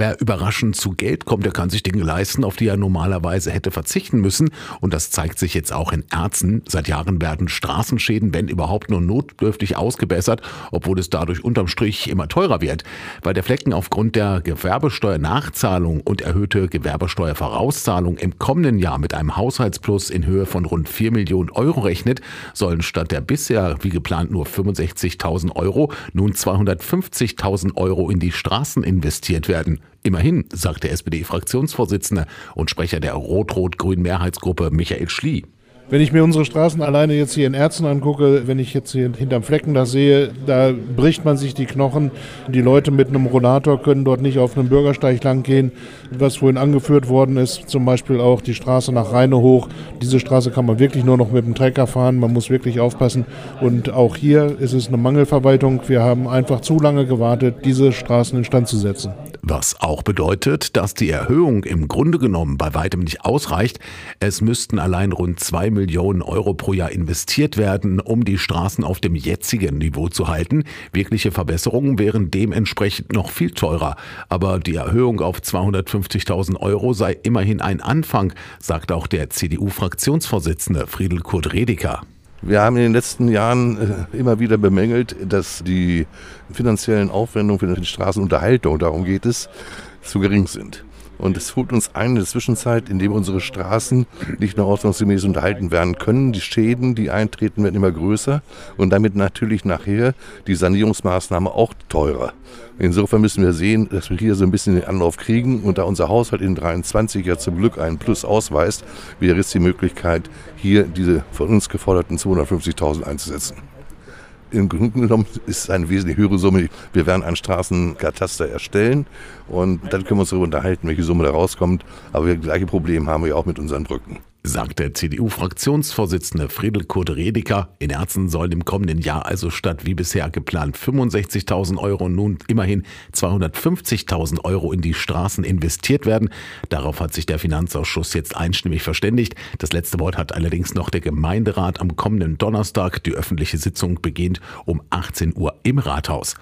Wer überraschend zu Geld kommt, der kann sich Dinge leisten, auf die er normalerweise hätte verzichten müssen. Und das zeigt sich jetzt auch in Erzen. Seit Jahren werden Straßenschäden, wenn überhaupt nur notdürftig ausgebessert, obwohl es dadurch unterm Strich immer teurer wird. Weil der Flecken aufgrund der Gewerbesteuernachzahlung und erhöhte Gewerbesteuervorauszahlung im kommenden Jahr mit einem Haushaltsplus in Höhe von rund 4 Millionen Euro rechnet, sollen statt der bisher wie geplant nur 65.000 Euro nun 250.000 Euro in die Straßen investiert werden. Immerhin, sagt der SPD-Fraktionsvorsitzende und Sprecher der Rot-Rot-Grün Mehrheitsgruppe Michael Schlie. Wenn ich mir unsere Straßen alleine jetzt hier in Erzen angucke, wenn ich jetzt hier hinterm Flecken das sehe, da bricht man sich die Knochen. Die Leute mit einem Rollator können dort nicht auf einem Bürgersteig lang gehen. Was vorhin angeführt worden ist, zum Beispiel auch die Straße nach Rheine hoch. Diese Straße kann man wirklich nur noch mit dem Trecker fahren. Man muss wirklich aufpassen. Und auch hier ist es eine Mangelverwaltung. Wir haben einfach zu lange gewartet, diese Straßen instand zu setzen. Was auch bedeutet, dass die Erhöhung im Grunde genommen bei weitem nicht ausreicht. Es müssten allein rund zwei Millionen Euro pro Jahr investiert werden, um die Straßen auf dem jetzigen Niveau zu halten. Wirkliche Verbesserungen wären dementsprechend noch viel teurer. Aber die Erhöhung auf 250.000 Euro sei immerhin ein Anfang, sagt auch der CDU-Fraktionsvorsitzende Friedel Kurt Redeker. Wir haben in den letzten Jahren äh, immer wieder bemängelt, dass die finanziellen Aufwendungen für die Straßenunterhaltung, darum geht es, zu gering sind. Und es holt uns ein in der Zwischenzeit, in dem unsere Straßen nicht mehr ordnungsgemäß unterhalten werden können. Die Schäden, die eintreten, werden immer größer und damit natürlich nachher die Sanierungsmaßnahme auch teurer. Insofern müssen wir sehen, dass wir hier so ein bisschen den Anlauf kriegen und da unser Haushalt in 23 ja zum Glück einen Plus ausweist, wäre es die Möglichkeit, hier diese von uns geforderten 250.000 einzusetzen. Im Grunde genommen ist es eine wesentlich höhere Summe. Wir werden ein Straßenkataster erstellen und dann können wir uns darüber unterhalten, welche Summe da rauskommt. Aber das gleiche Problem haben wir auch mit unseren Brücken sagt der CDU-Fraktionsvorsitzende Friedel Kurt Redeker. In Erzen sollen im kommenden Jahr also statt wie bisher geplant 65.000 Euro nun immerhin 250.000 Euro in die Straßen investiert werden. Darauf hat sich der Finanzausschuss jetzt einstimmig verständigt. Das letzte Wort hat allerdings noch der Gemeinderat am kommenden Donnerstag. Die öffentliche Sitzung beginnt um 18 Uhr im Rathaus.